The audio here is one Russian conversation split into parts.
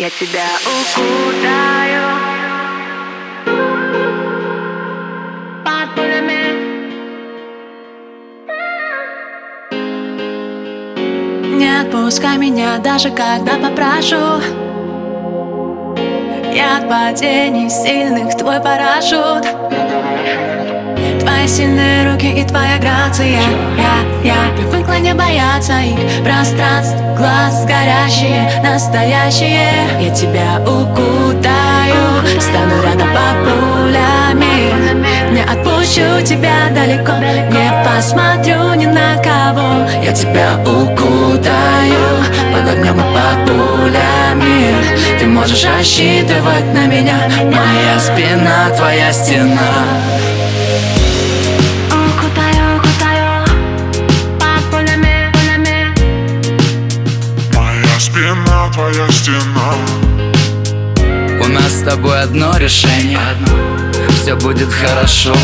Я тебя укутаю. Под Не отпускай меня, даже когда попрошу. Я от падений сильных твой парашют Сильные руки и твоя грация. Я, я. Привыкла не бояться их. Пространств, глаз горящие, настоящие. Я тебя укутаю, стану рядом под пулями. Не отпущу тебя далеко, не посмотрю ни на кого. Я тебя укутаю, под огнем и под пулями. Ты можешь рассчитывать на меня Моя спина, твоя стена твоя стена. У нас с тобой одно решение. Все будет хорошо.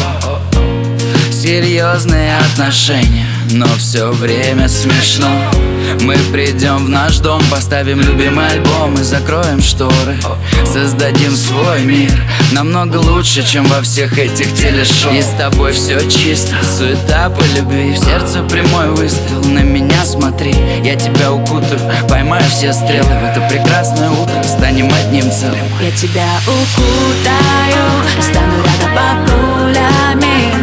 Серьезные отношения Но все время смешно Мы придем в наш дом Поставим любимый альбом И закроем шторы. Создадим свой мир Намного лучше, чем во всех этих телешоу. И с тобой все чисто Суета по любви. В сердце прямой выстрел На меня смотри. Я тебя укутаю Поймаю все стрелы. В это прекрасное утро Станем одним целым. Я тебя укутаю, стану рядом под пулями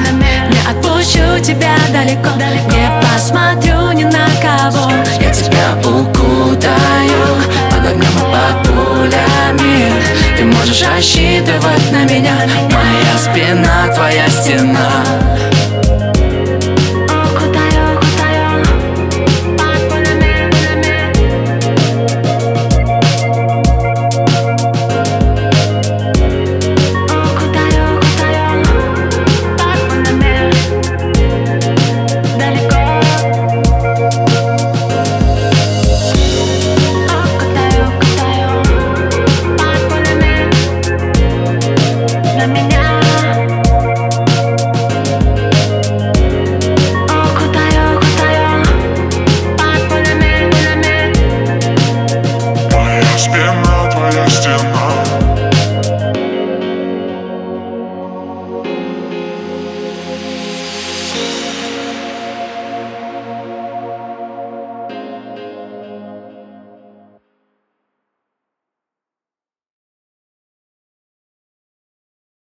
Не отпущу тебя далеко, не Ты можешь рассчитывать на меня? Моя спина, твоя стена